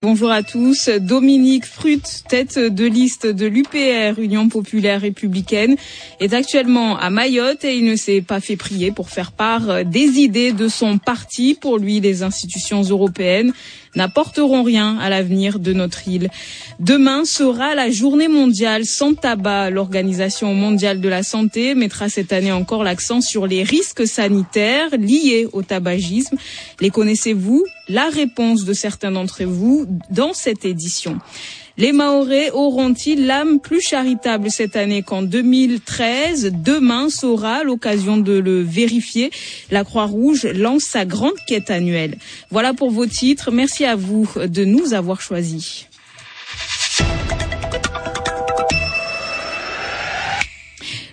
Bonjour à tous. Dominique Frut, tête de liste de l'UPR, Union populaire républicaine, est actuellement à Mayotte et il ne s'est pas fait prier pour faire part des idées de son parti. Pour lui, les institutions européennes n'apporteront rien à l'avenir de notre île. Demain sera la journée mondiale sans tabac. L'Organisation mondiale de la santé mettra cette année encore l'accent sur les risques sanitaires liés au tabagisme. Les connaissez-vous? La réponse de certains d'entre vous dans cette édition. Les Maorés auront-ils l'âme plus charitable cette année qu'en 2013 Demain sera l'occasion de le vérifier. La Croix-Rouge lance sa grande quête annuelle. Voilà pour vos titres. Merci à vous de nous avoir choisis.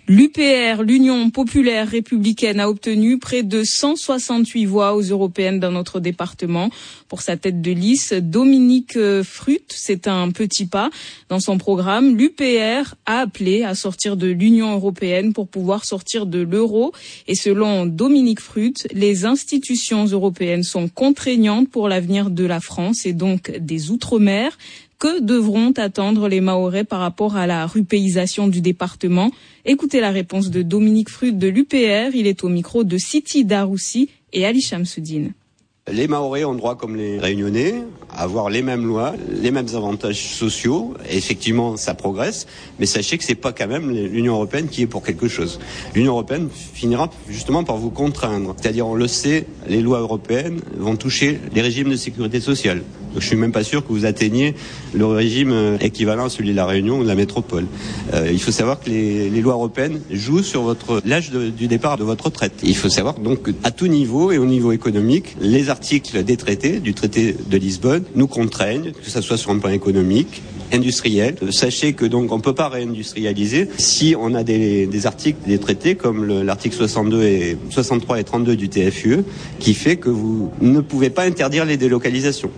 L'UPR, l'Union populaire républicaine, a obtenu près de 168 voix aux européennes dans notre département. Pour sa tête de liste, Dominique Frut, c'est un petit pas. Dans son programme, l'UPR a appelé à sortir de l'Union européenne pour pouvoir sortir de l'euro. Et selon Dominique Frut, les institutions européennes sont contraignantes pour l'avenir de la France et donc des Outre-mer. Que devront attendre les Mahorais par rapport à la rupéisation du département Écoutez la réponse de Dominique Frut de l'UPR. Il est au micro de Siti Daroussi et Ali Shamsuddin. Les Mahorais ont droit, comme les Réunionnais, avoir les mêmes lois, les mêmes avantages sociaux. Effectivement, ça progresse. Mais sachez que c'est pas quand même l'Union européenne qui est pour quelque chose. L'Union européenne finira justement par vous contraindre. C'est-à-dire, on le sait, les lois européennes vont toucher les régimes de sécurité sociale. Donc, je suis même pas sûr que vous atteigniez le régime équivalent à celui de la Réunion ou de la métropole. Euh, il faut savoir que les, lois européennes jouent sur votre l'âge du départ de votre retraite. Il faut savoir donc qu'à tout niveau et au niveau économique, les articles des traités, du traité de Lisbonne, nous contraignent, que ce soit sur un plan économique, industriel. Sachez que donc on peut pas réindustrialiser si on a des, articles des traités comme l'article 62 et 63 et 32 du TFUE qui fait que vous ne pouvez pas interdire les délocalisations.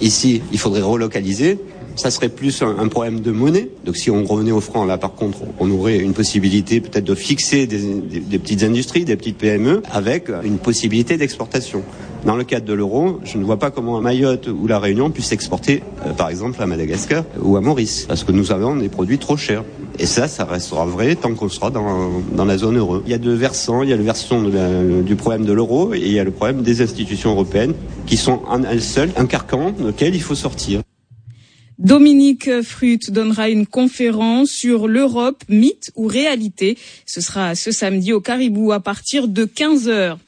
Ici, il faudrait relocaliser. Ça serait plus un, problème de monnaie. Donc si on revenait au franc, là par contre, on aurait une possibilité peut-être de fixer des, petites industries, des petites PME, avec une possibilité d'exportation. Dans le cadre de l'euro, je ne vois pas comment à Mayotte ou la Réunion puisse exporter, euh, par exemple, à Madagascar ou à Maurice, parce que nous avons des produits trop chers. Et ça, ça restera vrai tant qu'on sera dans, la zone euro. Il y a deux versants. Il y a le versant du problème de l'euro et il y a le problème des institutions européennes qui sont en elles seules un carcan lequel il faut sortir. Dominique Frut donnera une conférence sur l'Europe, mythe ou réalité. Ce sera ce samedi au Caribou à partir de 15 heures.